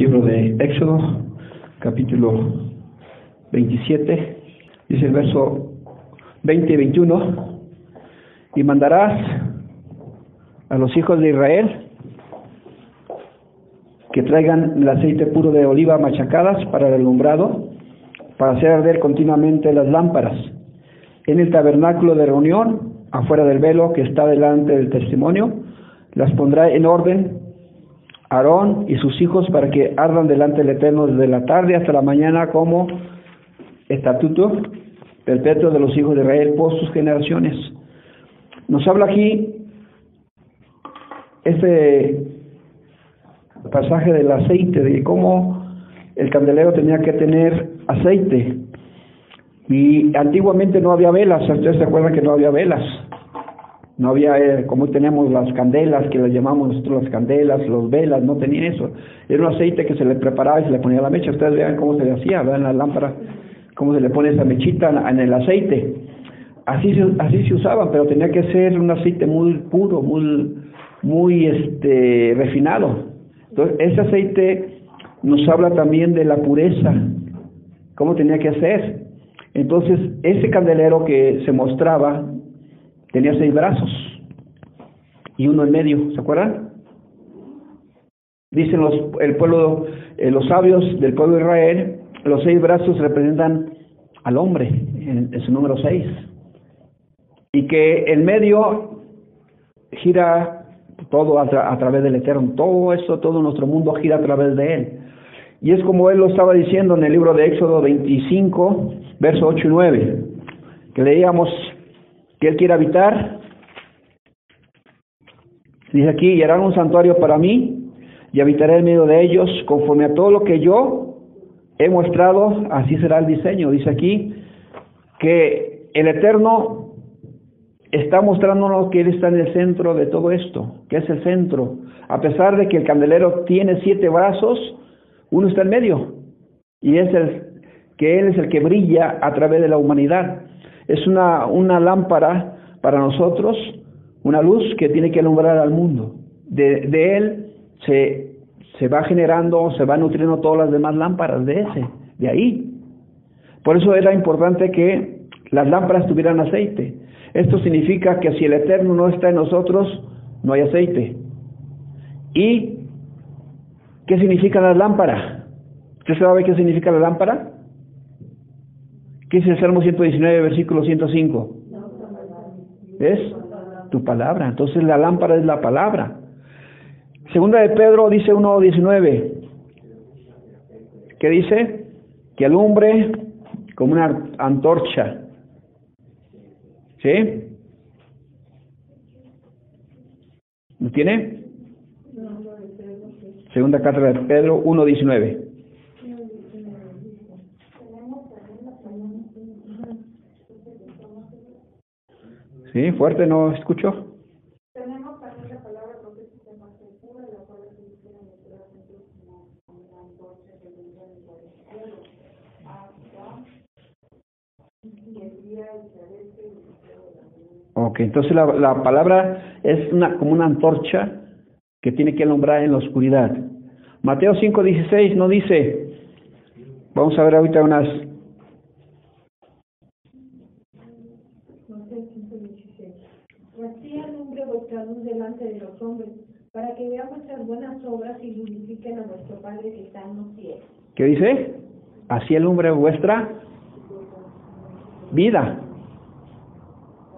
Libro de Éxodo, capítulo 27, dice el verso 20 y 21, y mandarás a los hijos de Israel que traigan el aceite puro de oliva machacadas para el alumbrado, para hacer arder continuamente las lámparas, en el tabernáculo de reunión, afuera del velo que está delante del testimonio, las pondrá en orden Aarón y sus hijos para que ardan delante del Eterno desde la tarde hasta la mañana como estatuto perpetuo de los hijos de Israel por sus generaciones. Nos habla aquí este pasaje del aceite, de cómo el candelero tenía que tener aceite. Y antiguamente no había velas, ustedes se acuerdan que no había velas. No había, eh, como tenemos las candelas, que las llamamos nosotros las candelas, los velas, no tenía eso. Era un aceite que se le preparaba y se le ponía la mecha. Ustedes vean cómo se le hacía, vean la lámpara, cómo se le pone esa mechita en el aceite. Así se, así se usaba, pero tenía que ser un aceite muy puro, muy, muy este, refinado. Entonces, ese aceite nos habla también de la pureza, cómo tenía que ser. Entonces, ese candelero que se mostraba tenía seis brazos y uno en medio, ¿se acuerdan? Dicen los, el pueblo, eh, los sabios del pueblo de Israel, los seis brazos representan al hombre en, su número seis y que el medio gira todo a, a, través del Eterno, todo eso, todo nuestro mundo gira a través de él. Y es como él lo estaba diciendo en el libro de Éxodo 25, verso 8 y 9, que leíamos que Él quiere habitar. Dice aquí, y harán un santuario para mí, y habitaré en medio de ellos, conforme a todo lo que yo he mostrado, así será el diseño. Dice aquí que el Eterno está mostrándonos que Él está en el centro de todo esto, que es el centro. A pesar de que el candelero tiene siete brazos, uno está en medio, y es el que Él es el que brilla a través de la humanidad es una, una lámpara para nosotros, una luz que tiene que alumbrar al mundo. De, él se, se va generando, se va nutriendo todas las demás lámparas de ese, de ahí. Por eso era importante que las lámparas tuvieran aceite. Esto significa que si el Eterno no está en nosotros, no hay aceite. ¿Y qué significa la lámpara? ¿Usted sabe qué significa la lámpara? ¿Qué es el Salmo 119, versículo 105? Es tu palabra. Entonces la lámpara es la palabra. Segunda de Pedro dice 1.19. ¿Qué dice? Que alumbre como una antorcha. ¿Sí? ¿Lo tiene? Segunda carta de Pedro 1.19. Sí, fuerte, no escucho. Tenemos también la palabra profética más pura, la cual se dice como una el hasta y el día y la. Ok, entonces la, la palabra es una, como una antorcha que tiene que alumbrar en la oscuridad. Mateo 5:16 no dice, vamos a ver ahorita unas Así luz delante de los hombres, para que vean vuestras buenas obras y glorifiquen a vuestro Padre que está en los cielos. ¿Qué dice? Así alumbre vuestra vida.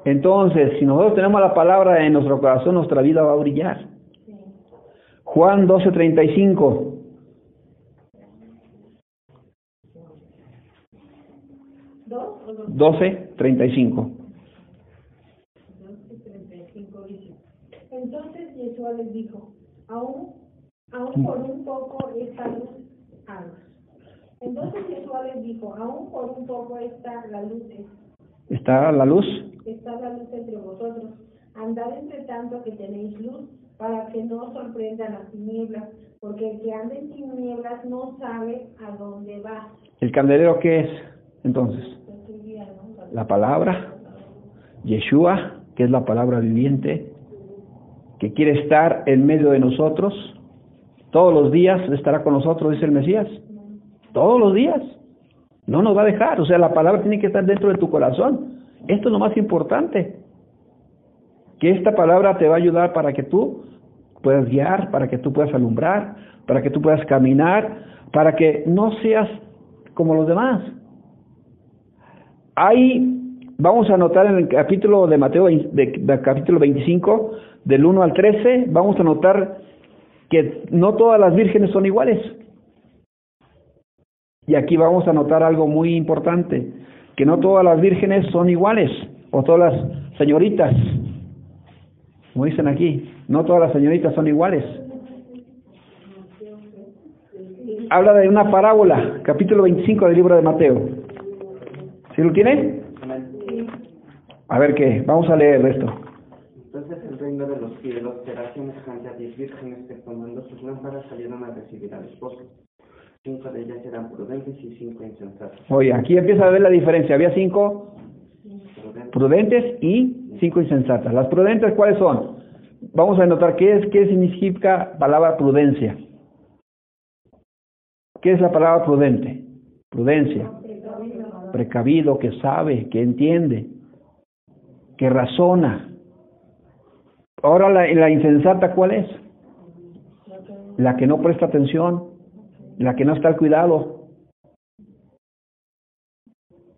Entonces, si nosotros tenemos la palabra en nuestro corazón, nuestra vida va a brillar. Sí. Juan 12:35. ¿Dos o dos? 12:35. 35 Les dijo, aún, aún por un poco esta luz, no. Entonces Yeshua les dijo, aún por un poco está la luz, ¿Está la luz? está la luz entre vosotros. Andad entre tanto que tenéis luz, para que no os sorprendan las tinieblas, porque el que anda en tinieblas no sabe a dónde va. ¿El candelero qué es? Entonces, la palabra, Yeshua, que es la palabra viviente, que quiere estar en medio de nosotros, Todos los días estará con nosotros, dice el Mesías. Todos los días. No nos va a dejar. O sea, la palabra tiene que estar dentro de tu corazón. Esto es lo más importante. Que esta palabra te va a ayudar para que tú puedas guiar, para que tú puedas alumbrar, para que tú puedas caminar, para que no seas como los demás. Ahí vamos a notar en el capítulo de Mateo, de, capítulo 25, del 1 al 13, vamos a notar que no todas las vírgenes son iguales. Y aquí vamos a notar algo muy importante, que no todas las vírgenes son iguales, o todas las señoritas, como dicen aquí, no todas las señoritas son iguales. Habla de una parábola, capítulo 25 del libro de Mateo. ¿Sí lo tiene? A ver qué, vamos a leer esto. Entonces el reino de los cielos será semejante a diez vírgenes que tomando sus lámparas salieron a recibir al esposo. Cinco de ellas eran prudentes y cinco insensatas. Oye, aquí empieza a ver la diferencia. Había cinco prudentes y cinco insensatas. Las prudentes, ¿cuáles son? Vamos a notar qué es, qué significa palabra prudencia. ¿Qué es la palabra prudente? Prudencia. Precavido, que sabe, que entiende, que razona. Ahora la, la insensata, ¿cuál es? La que no presta atención, la que no está al cuidado.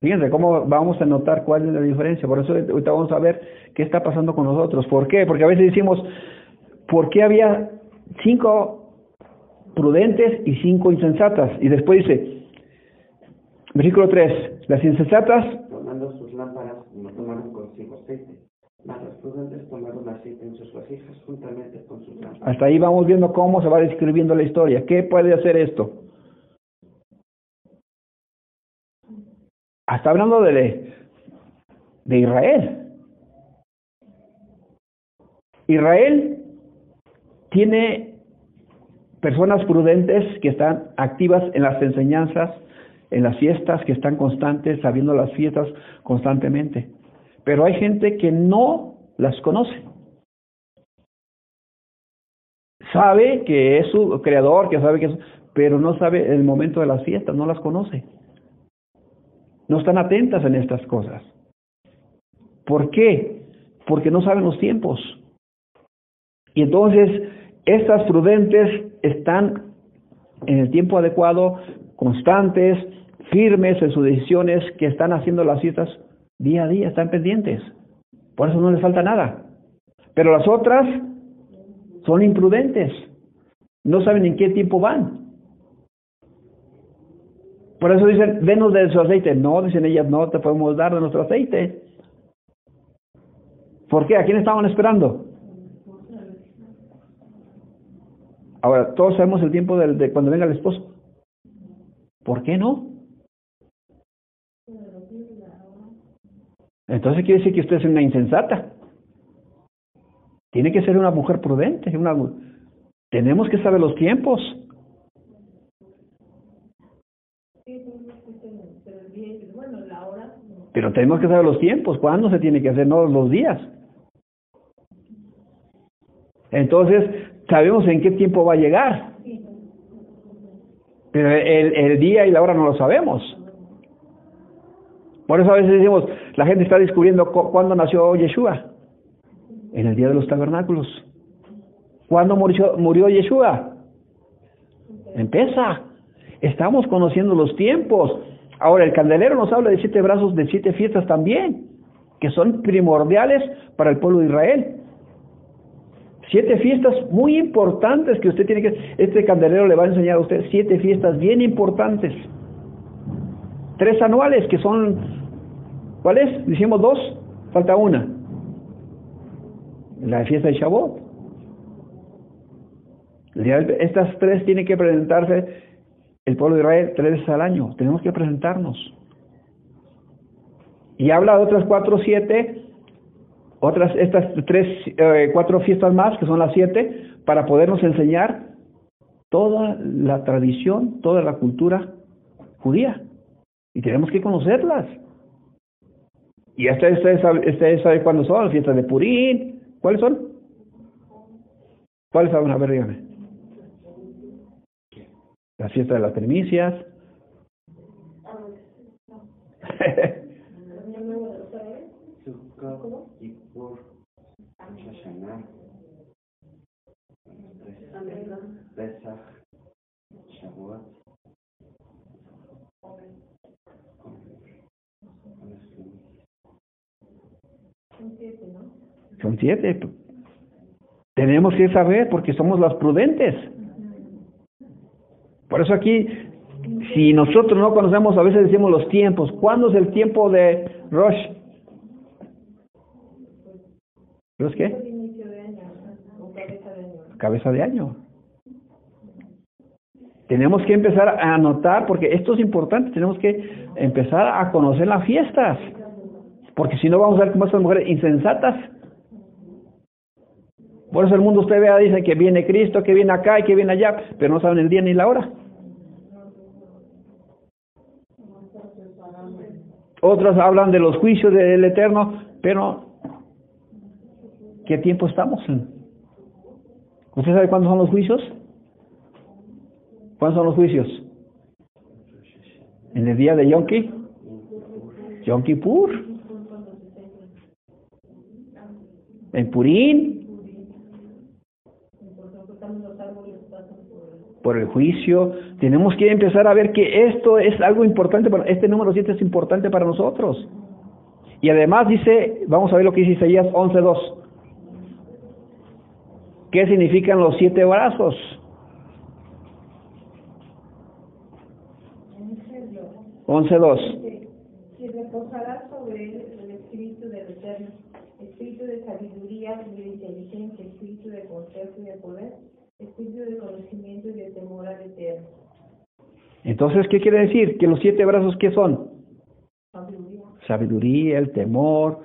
Fíjense cómo vamos a notar cuál es la diferencia. Por eso ahorita vamos a ver qué está pasando con nosotros. ¿Por qué? Porque a veces decimos, ¿por qué había cinco prudentes y cinco insensatas? Y después dice, versículo 3, las insensatas... Tomando sus lámparas, no tomaron consigo aceite. Hasta ahí vamos viendo cómo se va describiendo la historia. ¿Qué puede hacer esto? Está hablando de, de Israel. Israel tiene personas prudentes que están activas en las enseñanzas, en las fiestas, que están constantes, sabiendo las fiestas constantemente. Pero hay gente que no las conoce. Sabe que es su creador, que sabe que es, pero no sabe el momento de las fiestas, no las conoce no están atentas en estas cosas. ¿Por qué? Porque no saben los tiempos. Y entonces, estas prudentes están en el tiempo adecuado, constantes, firmes en sus decisiones, que están haciendo las citas día a día, están pendientes. Por eso no les falta nada. Pero las otras son imprudentes, no saben en qué tiempo van. Por eso dicen, denos de su aceite. No, dicen ellas, no te podemos dar de nuestro aceite. ¿Por qué? ¿A quién estaban esperando? Ahora, todos sabemos el tiempo de, de cuando venga el esposo. ¿Por qué no? Entonces quiere decir que usted es una insensata. Tiene que ser una mujer prudente. Una... Tenemos que saber los tiempos. Pero tenemos que saber los tiempos, cuándo se tiene que hacer, no los días. Entonces, sabemos en qué tiempo va a llegar. Pero el, el día y la hora no lo sabemos. Por eso a veces decimos, la gente está descubriendo cuándo nació Yeshua. En el día de los tabernáculos. ¿Cuándo murió, murió Yeshua? Empieza. Estamos conociendo los tiempos. Ahora, el candelero nos habla de siete brazos, de siete fiestas también, que son primordiales para el pueblo de Israel. Siete fiestas muy importantes que usted tiene que... Este candelero le va a enseñar a usted siete fiestas bien importantes. Tres anuales que son... ¿Cuáles? Dijimos dos, falta una. La fiesta de Shavuot. Estas tres tienen que presentarse el pueblo de Israel tres veces al año. Tenemos que presentarnos. Y habla de otras cuatro, siete, otras, estas tres, eh, cuatro fiestas más, que son las siete, para podernos enseñar toda la tradición, toda la cultura judía. Y tenemos que conocerlas. Y ustedes, ustedes, saben cuándo son, fiestas de Purín. ¿Cuáles son? ¿Cuáles son? A ver, dígame. La fiesta de las primicias. 7. Tenemos que saber porque somos las prudentes. Por eso aquí, si nosotros no conocemos, a veces decimos los tiempos. ¿Cuándo es el tiempo de Rosh? ¿Rosh qué? Cabeza de año. Tenemos que empezar a anotar, porque esto es importante, tenemos que empezar a conocer las fiestas, porque si no vamos a ver como estas mujeres insensatas por eso el mundo usted vea, dice que viene Cristo, que viene acá y que viene allá, pero no saben el día ni la hora. Otros hablan de los juicios del Eterno, pero ¿qué tiempo estamos? ¿Usted sabe cuándo son los juicios? ¿Cuándo son los juicios? En el día de Yom Kippur. Yom Kippur. En Purín. Por el juicio. Tenemos que empezar a ver que esto es algo importante, para, este número 7 es importante para nosotros. Y además dice, vamos a ver lo que dice Isaías 11.2. ¿Qué significan los siete brazos? Once dos. Si reposará sobre él el espíritu del Eterno, espíritu de sabiduría y de inteligencia, espíritu de consejo y de poder, espíritu de conocimiento y de temor al Eterno. Entonces, ¿qué quiere decir? Que los siete brazos, ¿qué son? Sabiduría. Sabiduría, el temor.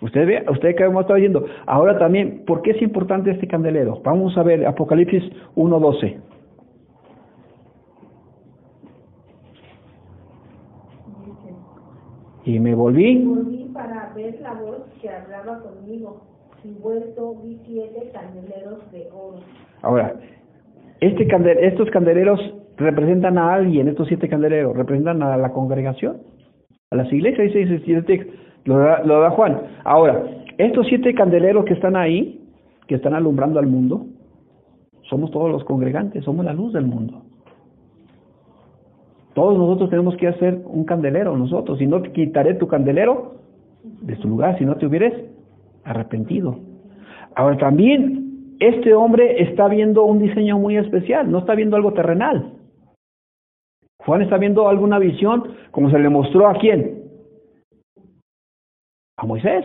Usted ve, usted que hemos estado diciendo. Ahora también, ¿por qué es importante este candelero? Vamos a ver Apocalipsis 1.12. Dice, Y me volví volví para ver la voz que hablaba conmigo, y siete candeleros de oro. Ahora, este candel, estos candeleros representan a alguien, estos siete candeleros, representan a la congregación, a las iglesias, dice, dice, lo, da, lo da Juan. Ahora, estos siete candeleros que están ahí, que están alumbrando al mundo, somos todos los congregantes, somos la luz del mundo. Todos nosotros tenemos que hacer un candelero, nosotros, si no te quitaré tu candelero de su lugar, si no te hubieras arrepentido. Ahora también, este hombre está viendo un diseño muy especial, no está viendo algo terrenal. Juan está viendo alguna visión, como se le mostró a quién? A Moisés.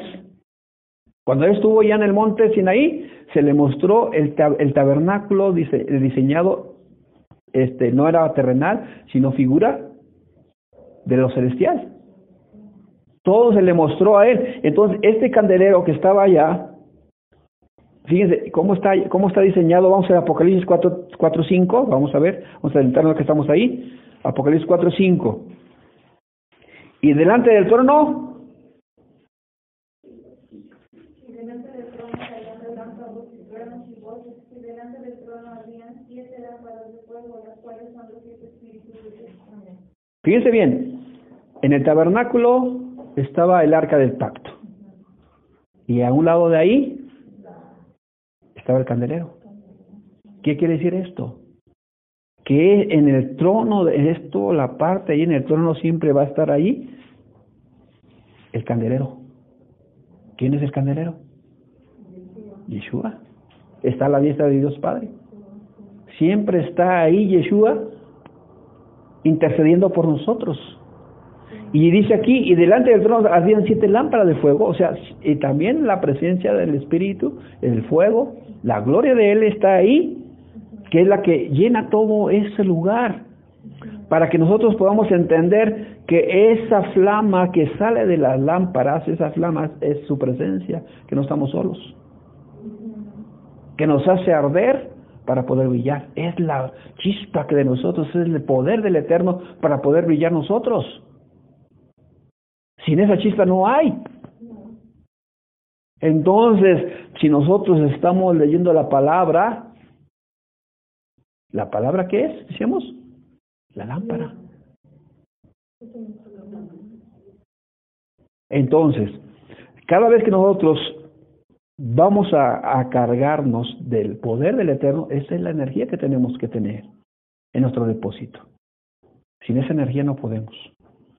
Cuando él estuvo ya en el monte Sinaí, se le mostró el, tab el tabernáculo dise diseñado, este, no era terrenal, sino figura de lo celestial. Todo se le mostró a él. Entonces, este candelero que estaba allá, fíjense cómo está, cómo está diseñado. Vamos a Apocalipsis 4, 4, 5. Vamos a ver, vamos a adelantarnos que estamos ahí. Apocalipsis 4, 5. Y delante del trono, fíjense bien, en el tabernáculo estaba el arca del pacto. Y a un lado de ahí estaba el candelero. ¿Qué quiere decir esto? Que en el trono de esto, la parte ahí en el trono siempre va a estar ahí el candelero. ¿Quién es el candelero? Yeshua. Está la diestra de Dios Padre. Siempre está ahí Yeshua intercediendo por nosotros. Y dice aquí, y delante del trono habían siete lámparas de fuego, o sea, y también la presencia del Espíritu, el fuego, la gloria de Él está ahí, que es la que llena todo ese lugar, para que nosotros podamos entender que esa flama que sale de las lámparas, esa flama es su presencia, que no estamos solos, que nos hace arder para poder brillar, es la chispa que de nosotros, es el poder del Eterno para poder brillar nosotros. Sin esa chispa no hay. Entonces, si nosotros estamos leyendo la palabra, ¿La palabra qué es? Decíamos. La lámpara. Entonces, cada vez que nosotros vamos a, a, cargarnos del poder del Eterno, esa es la energía que tenemos que tener en nuestro depósito. Sin esa energía no podemos.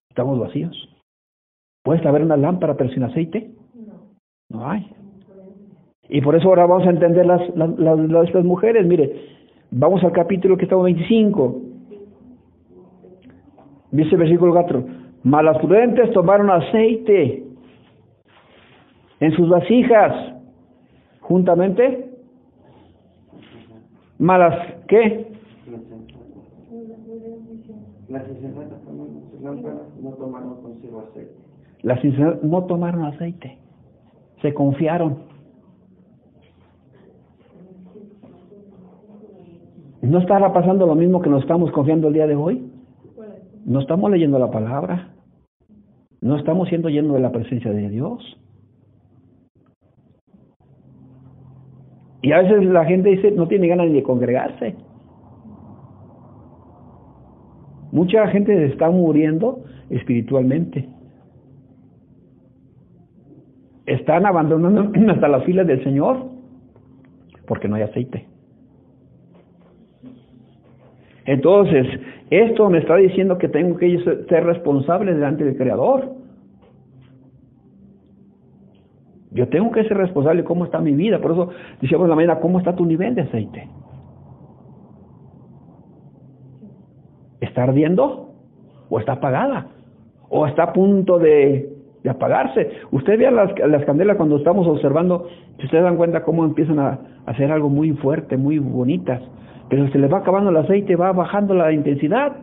Estamos vacíos. ¿Puedes haber una lámpara pero sin aceite? No hay. Y por eso ahora vamos a entender las, las, las, las mujeres. Mire, vamos al capítulo que estamos 25. Dice el versículo 4. Malas prudentes tomaron aceite en sus vasijas juntamente. Malas, ¿qué? Las insensatas tomaron sus lámparas, no tomaron consigo aceite. Las insensatas no tomaron aceite. Se confiaron. ¿No estará pasando lo mismo que nos estamos confiando el día de hoy? No estamos leyendo la palabra. No estamos siendo llenos de la presencia de Dios. Y a veces la gente dice, no tiene ganas ni de congregarse. Mucha gente está muriendo espiritualmente. Están abandonando hasta las filas del Señor porque no hay aceite. Entonces, esto me está diciendo que tengo que ser responsable delante del Creador. Yo tengo que ser responsable de cómo está mi vida. Por eso decíamos la mañana, ¿cómo está tu nivel de aceite? ¿Está ardiendo? ¿O está apagada? ¿O está a punto de, de apagarse? Usted vea las, las candelas cuando estamos observando, si ustedes dan cuenta cómo empiezan a, a hacer algo muy fuerte, muy bonitas. Pero se les va acabando el aceite, va bajando la intensidad.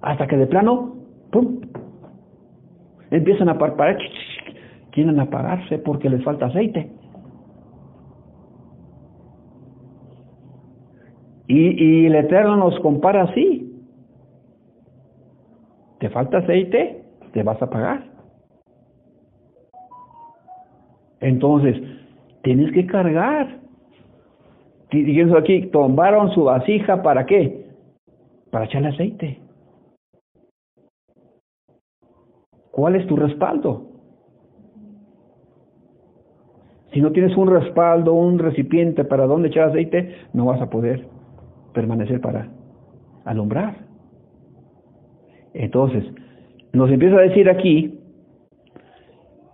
Hasta que de plano, ¡pum! Empiezan a parpadear, quieren apagarse porque les falta aceite. Y, y el Eterno nos compara así. ¿Te falta aceite? Te vas a apagar. Entonces, tienes que cargar. Diciendo aquí, tomaron su vasija para qué? Para echarle aceite. ¿Cuál es tu respaldo? Si no tienes un respaldo, un recipiente para donde echar aceite, no vas a poder permanecer para alumbrar. Entonces, nos empieza a decir aquí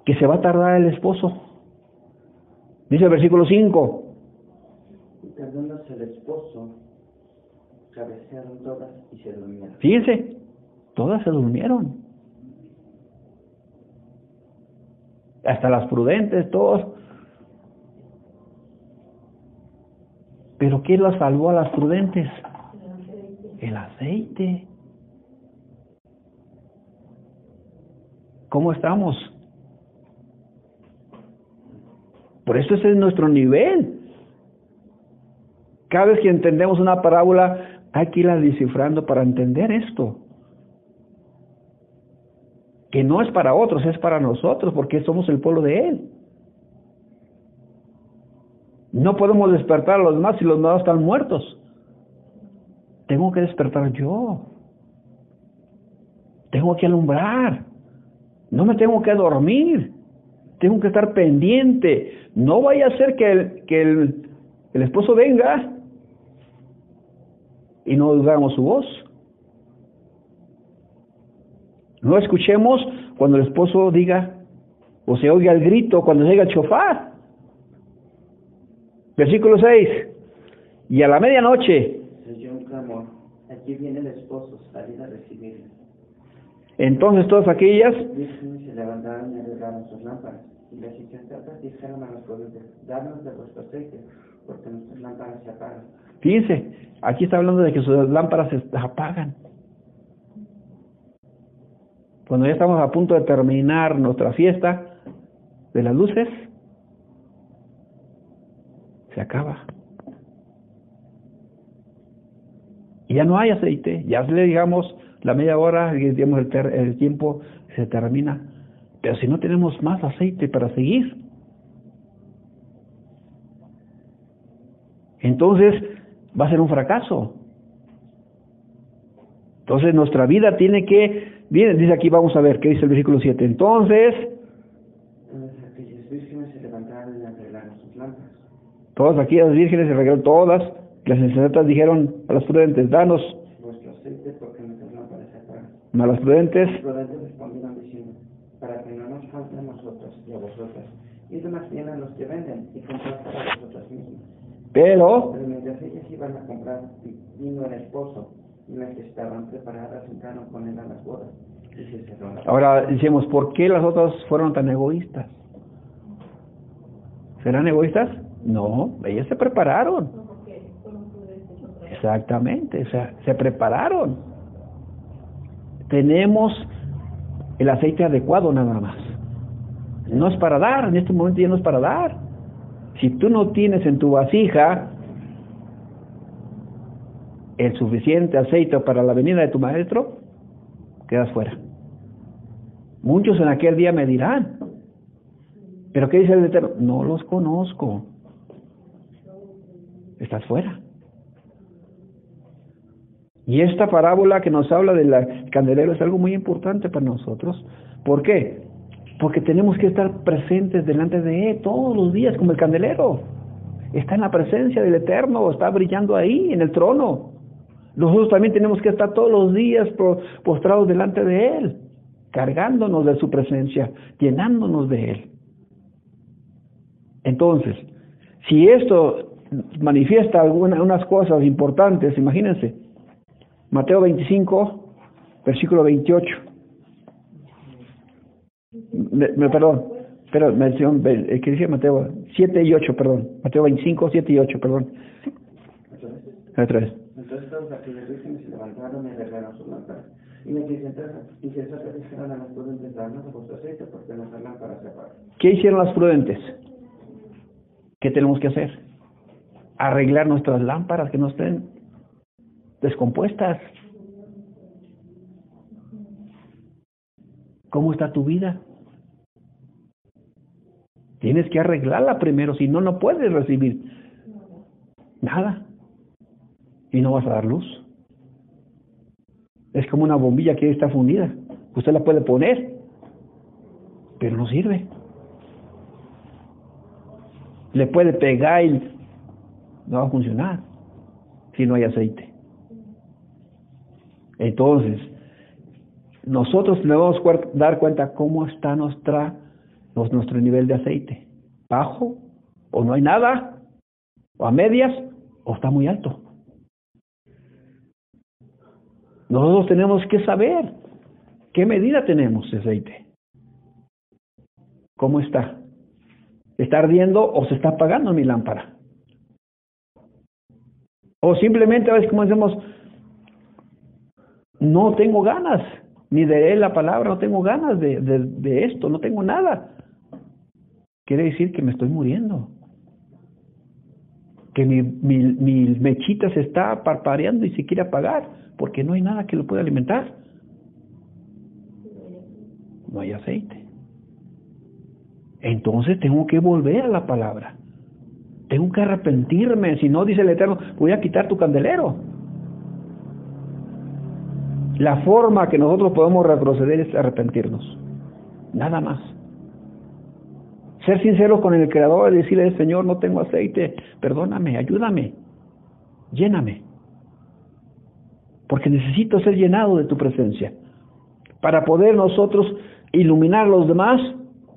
que se va a tardar el esposo. Dice el versículo 5. Y tardándose el esposo, cabecearon todas y se durmieron. Fíjense, todas se durmieron. Hasta las prudentes, todos. Pero ¿quién las salvó a las prudentes? El aceite. ¿Cómo estamos? Por eso ese es nuestro nivel. Cada vez que entendemos una parábola, hay que irla descifrando para entender esto. Que no es para otros, es para nosotros, porque somos el pueblo de Él. No podemos despertar a los demás si los demás están muertos. Tengo que despertar yo. Tengo que alumbrar. No me tengo que dormir. Tengo que estar pendiente. No vaya a ser que el, que el, el esposo venga y no oigamos su voz. No escuchemos cuando el esposo diga o se oiga el grito cuando llega el chofar. Versículo 6. Y a la medianoche. Un clamor. Aquí viene el esposo, salid a recibirle. Entonces todas aquellas Vírgenes se levantaron y arreglaron sus lámparas. Y las insensatas dijeron a los prudentes, danos de vuestro aceite, porque nuestras lámparas se apagan. Fíjense, aquí está hablando de que sus lámparas se apagan. Cuando ya estamos a punto de terminar nuestra fiesta de las luces, se acaba. Y ya no hay aceite, ya le digamos la media hora, digamos el, ter el tiempo se termina. Pero si no tenemos más aceite para seguir, entonces va a ser un fracaso. Entonces nuestra vida tiene que, bien, dice aquí, vamos a ver, ¿qué dice el versículo 7? Entonces, Entonces aquellas vírgenes se levantaron y arreglaron sus lámparas. todas aquellas vírgenes se regaron todas, las insensatas dijeron a las prudentes, danos, Vuestro aceite porque apagan. a las prudentes, prudentes respondieron diciendo, para que no nos falte a nosotros y a vosotras, id más bien a los que venden y comprad para vosotras mismas. pero, Pero mientras ellas iban a comprar, vino el esposo, y las que estaban preparadas entraron con él a las bodas, y se cerró la ahora decimos, ¿por qué las otras fueron tan egoístas? ¿Serán egoístas? No, ellas se prepararon. Exactamente, o sea, se prepararon. Tenemos el aceite adecuado nada más. No es para dar, en este momento ya no es para dar. Si tú no tienes en tu vasija el suficiente aceite para la venida de tu maestro, quedas fuera. Muchos en aquel día me dirán, ¿pero qué dice el Eterno? No los conozco. Estás fuera. Y esta parábola que nos habla del candelero es algo muy importante para nosotros. ¿Por qué? Porque tenemos que estar presentes delante de Él todos los días como el candelero. Está en la presencia del Eterno, está brillando ahí en el trono. Nosotros también tenemos que estar todos los días postrados delante de Él, cargándonos de su presencia, llenándonos de Él. Entonces, si esto manifiesta algunas unas cosas importantes, imagínense, Mateo 25, versículo 28. Me, me, perdón, pero mención, eh, ¿qué dice Mateo? 7 y 8, perdón. Mateo 25, 7 y 8, perdón. Otra vez. Entonces todas aquellas vírgenes se levantaron y arreglaron sus lámparas. Y las insensatas dijeron a las prudentes, danos de vuestro aceite porque nuestras lámparas se apagan. ¿Qué hicieron las prudentes? ¿Qué tenemos que hacer? Arreglar nuestras lámparas que no estén descompuestas. ¿Cómo está tu vida? Tienes que arreglarla primero, si no, no puedes recibir nada. Y no vas a dar luz. Es como una bombilla que está fundida. Usted la puede poner, pero no sirve. Le puede pegar y no va a funcionar si no hay aceite. Entonces, nosotros debemos dar cuenta cómo está nuestra, nuestro nivel de aceite. ¿Bajo? ¿O no hay nada? ¿O a medias? ¿O está muy alto? Nosotros tenemos que saber qué medida tenemos de aceite. ¿Cómo está? ¿Está ardiendo o se está apagando mi lámpara? O simplemente a veces como decimos, no tengo ganas ni de la palabra, no tengo ganas de, esto, no tengo nada. Quiere decir que me estoy muriendo. Que mi, mi, mi mechita se está parpadeando y se quiere apagar porque no hay nada que lo pueda alimentar. No hay aceite. Entonces tengo que volver a la palabra. Tengo que arrepentirme. Si no, dice el Eterno, voy a quitar tu candelero. La forma que nosotros podemos retroceder es arrepentirnos. Nada más. Ser sinceros con el Creador y decirle, Señor, no tengo aceite, perdóname, ayúdame, lléname. Porque necesito ser llenado de tu presencia. Para poder nosotros iluminar a los demás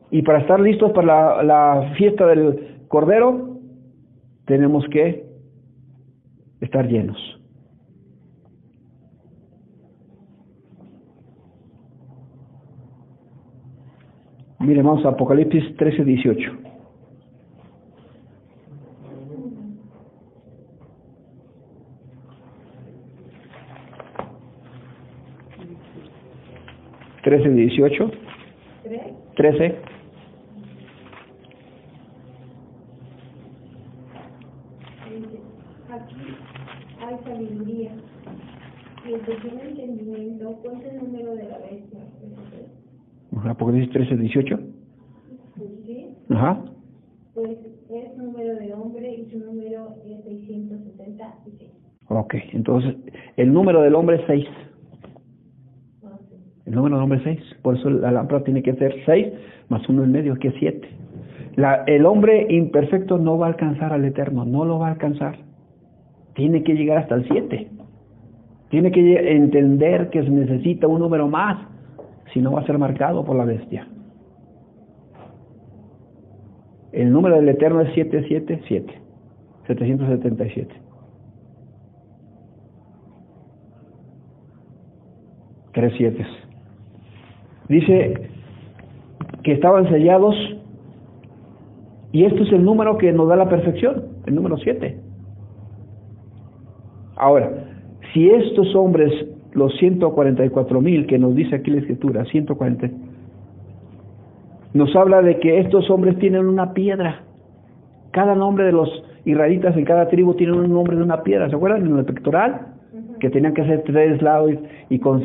y para estar listos para la, la fiesta del Cordero, tenemos que estar llenos. Mire, vamos a Apocalipsis 13, 18. Trece, dieciocho. Trece. Aquí hay sabiduría. Y el que tiene entendimiento, el número de la bestia. Apocalipsis 13, 18. ¿Sí? Ajá. pues es número de hombre y su número es 676. Ok, entonces el número del hombre es 6. No sé. El número del hombre es 6. Por eso la lámpara tiene que ser 6 más uno en medio, que es 7. La, el hombre imperfecto no va a alcanzar al eterno, no lo va a alcanzar. Tiene que llegar hasta el 7. Tiene que entender que se necesita un número más, si no va a ser marcado por la bestia. El número del eterno es 777, 777. Tres siete. Dice que estaban sellados y esto es el número que nos da la perfección, el número 7. Ahora, si estos hombres, los 144 mil que nos dice aquí la escritura, 140, nos habla de que estos hombres tienen una piedra. Cada nombre de los israelitas en cada tribu tienen un nombre de una piedra. ¿Se acuerdan en el pectoral? Que tenían que hacer tres lados y, y con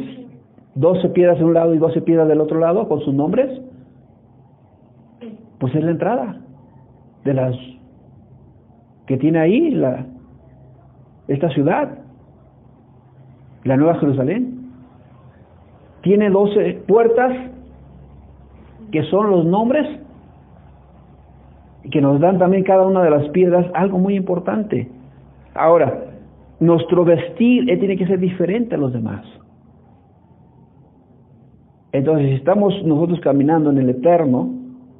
12 piedras en un lado y 12 piedras del otro lado con sus nombres. Pues es la entrada de las que tiene ahí la esta ciudad, la Nueva Jerusalén. Tiene 12 puertas que son los nombres y que nos dan también cada una de las piedras algo muy importante. Ahora, nuestro vestir eh, tiene que ser diferente a los demás. Entonces, si estamos nosotros caminando en el eterno,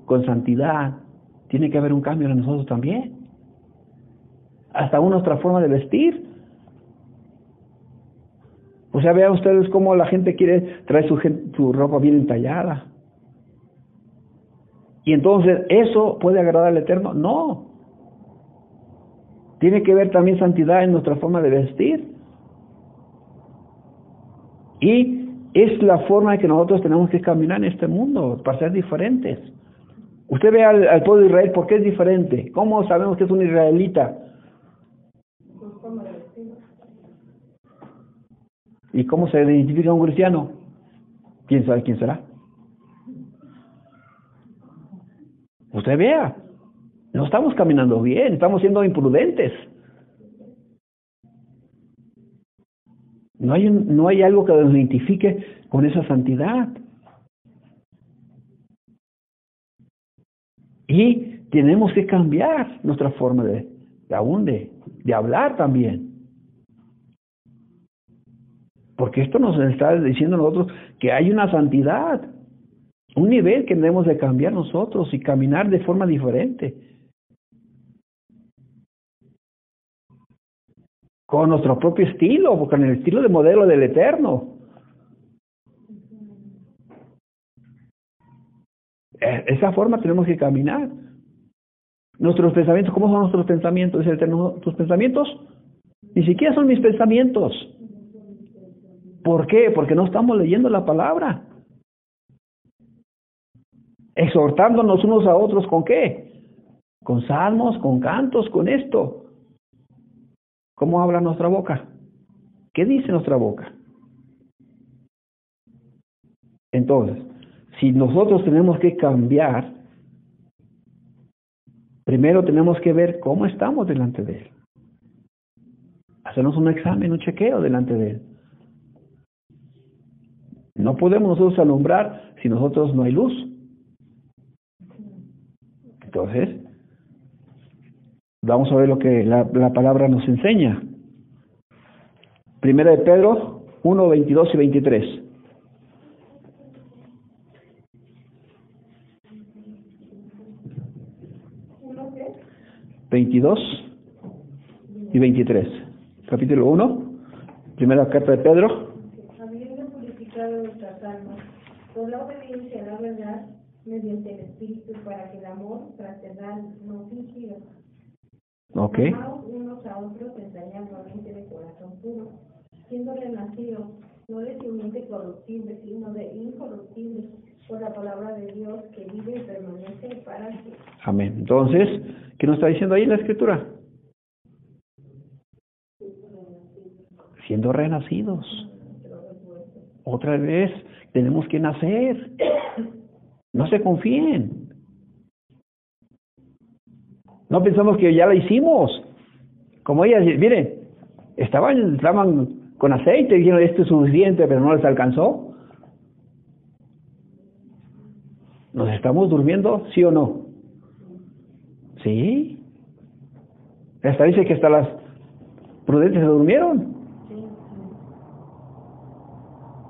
con santidad, tiene que haber un cambio en nosotros también. Hasta una nuestra forma de vestir. O sea, vean ustedes cómo la gente quiere traer su, su ropa bien entallada. Y entonces, ¿eso puede agradar al Eterno? No. Tiene que ver también santidad en nuestra forma de vestir. Y es la forma en que nosotros tenemos que caminar en este mundo para ser diferentes. Usted ve al, al pueblo de Israel, ¿por qué es diferente? ¿Cómo sabemos que es un israelita? Pues como de vestido. ¿Y cómo se identifica un cristiano? ¿Quién sabe quién será? Usted vea, no estamos caminando bien, estamos siendo imprudentes. No hay, un- no hay algo que nos identifique con esa santidad. Y tenemos que cambiar nuestra forma de, aún de, de hablar también. Porque esto nos está diciendo nosotros que hay una santidad, un nivel que debemos de cambiar nosotros y caminar de forma diferente. Con nuestro propio estilo, con el estilo de modelo del Eterno. Eh, Esa forma tenemos que caminar. Nuestros pensamientos, ¿cómo son nuestros pensamientos? El Eterno, tus pensamientos ni siquiera son mis pensamientos. ¿Por qué? Porque no estamos leyendo la palabra. Exhortándonos unos a otros con qué? Con salmos, con cantos, con esto. ¿Cómo habla nuestra boca? ¿Qué dice nuestra boca? Entonces, si nosotros tenemos que cambiar, primero tenemos que ver cómo estamos delante de Él. Hacernos un examen, un chequeo delante de Él. No podemos nosotros alumbrar si nosotros no hay luz. Entonces, vamos a ver lo que la, la palabra nos enseña. Primera de Pedro 1, 22 y 23. ¿Uno qué? 22 y 23. Capítulo 1, primera carta de Pedro. habiendo purificado nuestras almas por la obediencia a la verdad mediante el Espíritu para que el amor fraternal no fingido. Ok. Amaos unos a otros entrañablemente de corazón puro, siendo renacidos no de simiente corruptible, sino de incorruptible, por la palabra de Dios que vive y permanece para siempre. Amén. Entonces, ¿qué nos está diciendo ahí la escritura? Siendo renacidos. Otra vez tenemos que nacer. No se confíen. No pensamos que ya la hicimos. Como ellas, miren, estaban, estaban con aceite y dijeron, esto es suficiente, pero no les alcanzó. ¿Nos estamos durmiendo, sí o no? Sí. Hasta dice que hasta las prudentes se durmieron.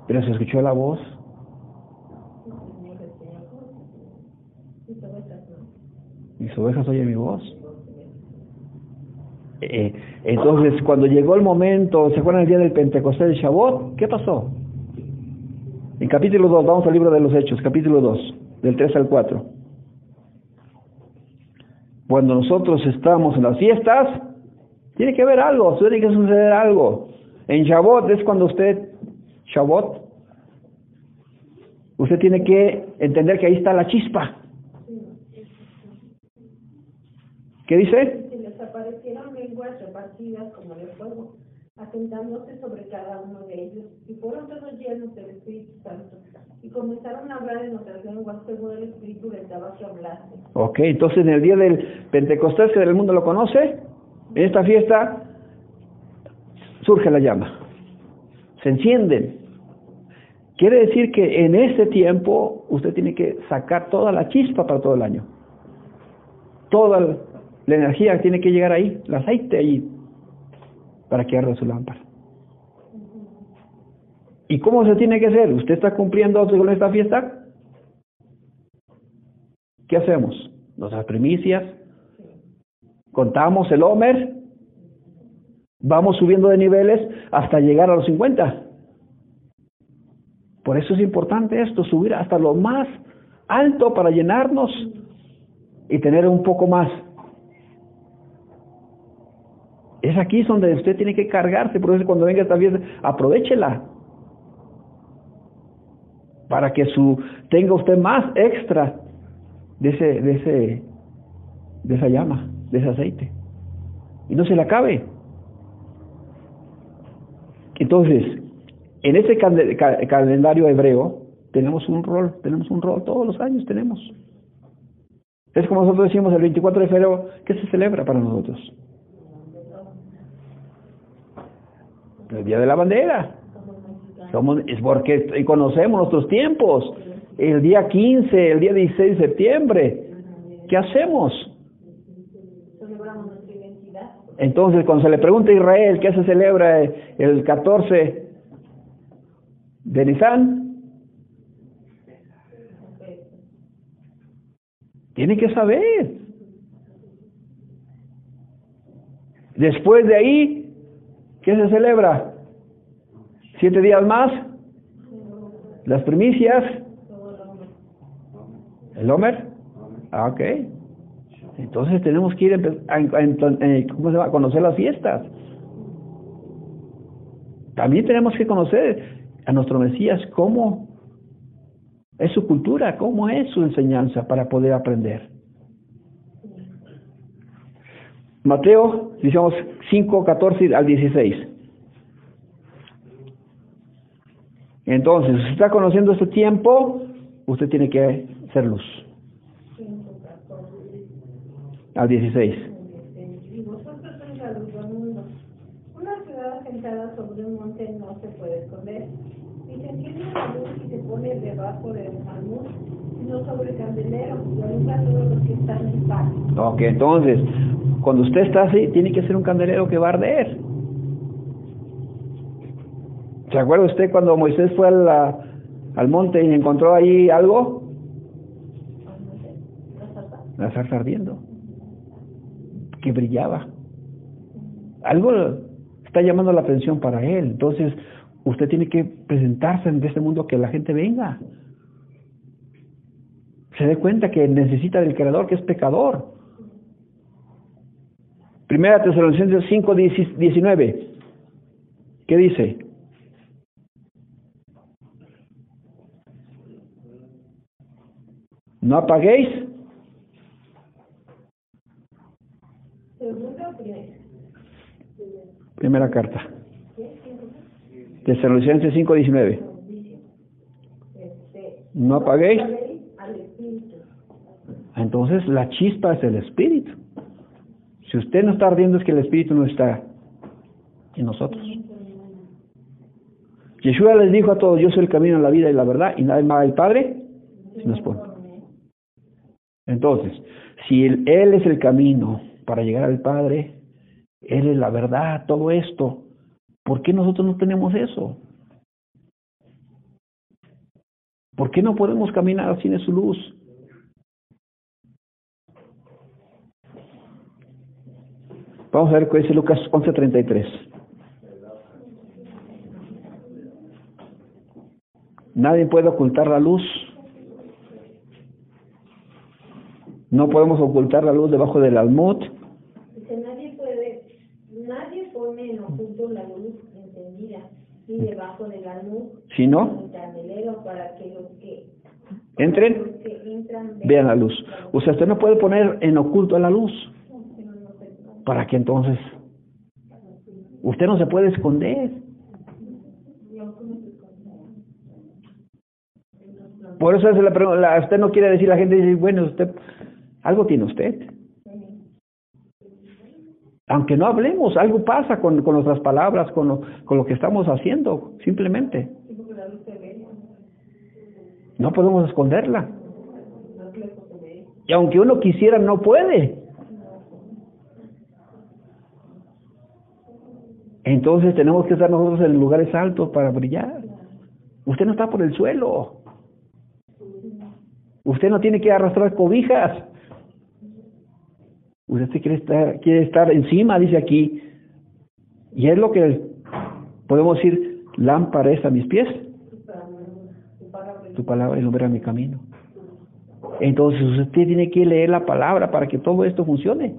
Pero se escuchó la voz. Mis ovejas oyen mi voz. Eh, entonces, cuando llegó el momento, ¿se acuerdan el día del Pentecostés de Shavuot? ¿Qué pasó? En capítulo 2, vamos al libro de los Hechos, capítulo 2, del 3 al 4. Cuando nosotros estamos en las fiestas, tiene que haber algo, tiene que suceder algo. En Shavuot es cuando usted, Shavuot, usted tiene que entender que ahí está la chispa. ¿Qué dice? Se les aparecieron lenguas repartidas como de fuego, asentándose sobre cada uno de ellos, y fueron todos llenos del Espíritu Santo, y comenzaron a hablar en otras lenguas según el Espíritu les daba que hablasen. Ok, entonces en el día del Pentecostés, que el mundo lo conoce, en esta fiesta surge la llama, se encienden. Quiere decir que en ese tiempo usted tiene que sacar toda la chispa para todo el año. Toda la energía tiene que llegar ahí, el aceite ahí, para que arda su lámpara. ¿Y cómo se tiene que hacer? ¿Usted está cumpliendo con esta fiesta? ¿Qué hacemos? Nuestras primicias, contamos el Homer, vamos subiendo de niveles hasta llegar a los 50. Por eso es importante esto, subir hasta lo más alto para llenarnos y tener un poco más. Es aquí donde usted tiene que cargarse, por eso cuando venga esta fiesta, aprovechela. Para que su tenga usted más extra de ese, de ese, de esa llama, de ese aceite. Y no se le acabe. Entonces, en ese calendario hebreo tenemos un rol, tenemos un rol, todos los años tenemos. Es como nosotros decimos el 24 de febrero, ¿qué se celebra para nosotros? El Día de la Bandera. Es porque conocemos nuestros tiempos. El día 15, el día 16 de septiembre. ¿Qué hacemos? Entonces, cuando se le pregunta a Israel qué se celebra el 14 de Nisan, tiene que saber. Después de ahí, ¿qué se celebra? Siete días más, las primicias, el Homer. Ah, ok. Entonces tenemos que ir a, ¿cómo se a conocer las fiestas. También tenemos que conocer a nuestro Mesías cómo es su cultura, cómo es su enseñanza para poder aprender. Mateo, digamos 5, 14 al 16. Entonces, si está conociendo este tiempo, usted tiene que ser luz. Al 16. Y vosotros sois la luz del mundo. Una ciudad asentada sobre un monte no se puede esconder. Y se enciende la luz y se pone debajo del almud, sino sobre el candelero, y alumbra a todos los que están en paz. Ok, entonces, cuando usted está así, tiene que ser un candelero que va a arder. ¿Se acuerda usted cuando Moisés fue al monte y encontró ahí algo? La zarza ardiendo. Que brillaba. Algo está llamando la atención para él. Entonces, usted tiene que presentarse en este mundo que la gente venga. Se dé cuenta que necesita del Creador, que es pecador. Primera Tesalonicenses 5, 19. ¿Qué dice? No apaguéis. Primera carta. Tesalonicenses 5, 19. Este, No apaguéis. Entonces la chispa es el espíritu. Si usted no está ardiendo es que el Espíritu no está en nosotros. Yeshua les dijo a todos, yo soy el camino, la vida y la verdad, y nadie más al Padre si nos pone. Entonces, si él, él es el camino para llegar al Padre, Él es la verdad, todo esto, ¿por qué nosotros no tenemos eso? ¿Por qué no podemos caminar sin su luz? Vamos a ver qué dice Lucas 11:33. Nadie puede ocultar la luz. No podemos ocultar la luz debajo del almud. Dice, nadie puede, nadie pone en oculto la luz encendida, ni debajo del almud, Si no, para que los que, entren, los que entran vean la luz. O sea, usted no puede poner en oculto la luz. ¿Para que entonces? Usted no se puede esconder. Por eso es la, pregu- la- usted no quiere decir la gente, dice, bueno, usted, algo tiene usted. Aunque no hablemos, algo pasa con, con nuestras palabras, con lo, con lo que estamos haciendo, simplemente. No podemos esconderla. Y aunque uno quisiera, no puede. Entonces tenemos que estar nosotros en lugares altos para brillar. Usted no está por el suelo. Usted no tiene que arrastrar cobijas. Usted quiere estar, quiere estar encima, dice aquí. Y es lo que podemos decir, lámpara es a mis pies. Tu palabra ilumina mi camino. Entonces usted tiene que leer la palabra para que todo esto funcione.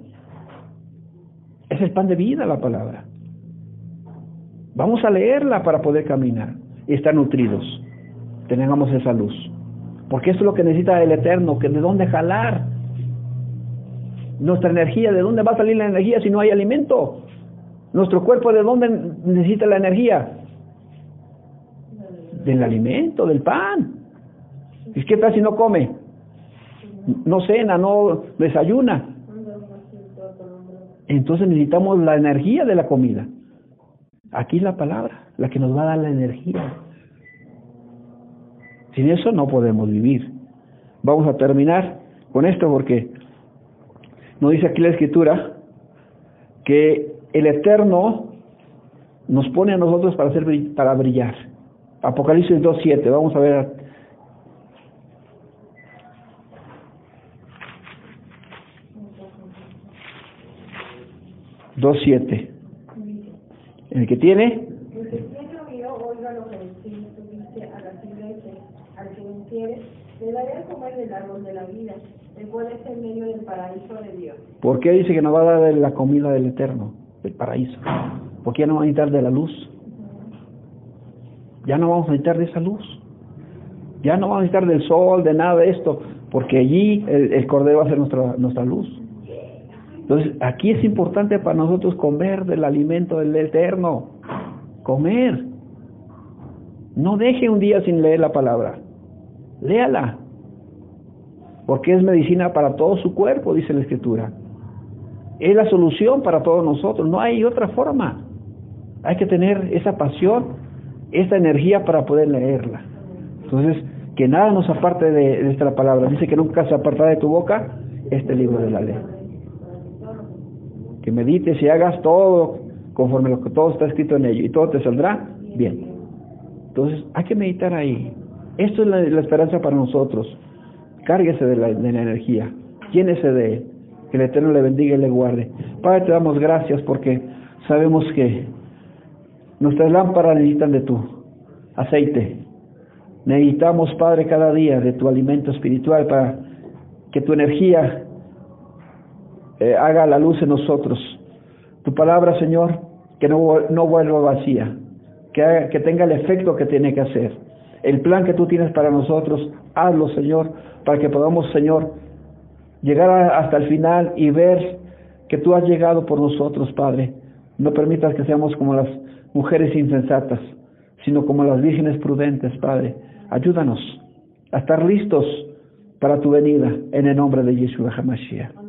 Es el pan de vida la palabra. Vamos a leerla para poder caminar y estar nutridos. Tengamos esa luz. Porque eso es lo que necesita el Eterno, que de dónde jalar nuestra energía, de dónde va a salir la energía si no hay alimento. Nuestro cuerpo de dónde necesita la energía? Del alimento, del pan. ¿Y qué tal si no come? No cena, no desayuna. Entonces necesitamos la energía de la comida. Aquí es la palabra, la que nos va a dar la energía. Sin eso no podemos vivir. Vamos a terminar con esto porque nos dice aquí la escritura que el Eterno nos pone a nosotros para hacer para brillar. Apocalipsis 2:7. Vamos a ver dos siete. El que tiene, El que tiene. ¿por qué dice que nos va a dar la comida del Eterno, del paraíso? Porque ya no va a necesitar de la luz. Ya no vamos a necesitar de esa luz. Ya no vamos a necesitar del sol, de nada de esto, porque allí el, el Cordero va a ser nuestra, nuestra luz. Entonces, aquí es importante para nosotros comer del alimento del Eterno. Comer. No deje un día sin leer la palabra. Léala. Porque es medicina para todo su cuerpo, dice la Escritura. Es la solución para todos nosotros. No hay otra forma. Hay que tener esa pasión, esa energía para poder leerla. Entonces, que nada nos aparte de, de esta palabra. Dice que nunca se apartará de tu boca este libro de la ley. Que medites y hagas todo conforme lo que todo está escrito en ello y todo te saldrá bien. Entonces, hay que meditar ahí. Esto es la, esperanza para nosotros. Cárguese de la, de la energía. Llénese de él. Que el Eterno le bendiga y le guarde. Padre, te damos gracias porque sabemos que nuestras lámparas necesitan de tu aceite. Necesitamos, Padre, cada día de tu alimento espiritual para que tu energía eh, haga la luz en nosotros. Tu palabra, Señor, que no, no vuelva vacía, que, que tenga el efecto que tiene que hacer. El plan que tú tienes para nosotros, hazlo, Señor, para que podamos, Señor, llegar hasta el final y ver que tú has llegado por nosotros, Padre. No permitas que seamos como las mujeres insensatas, sino como las vírgenes prudentes, Padre. Ayúdanos a estar listos para tu venida en el nombre de Yeshua HaMashiach.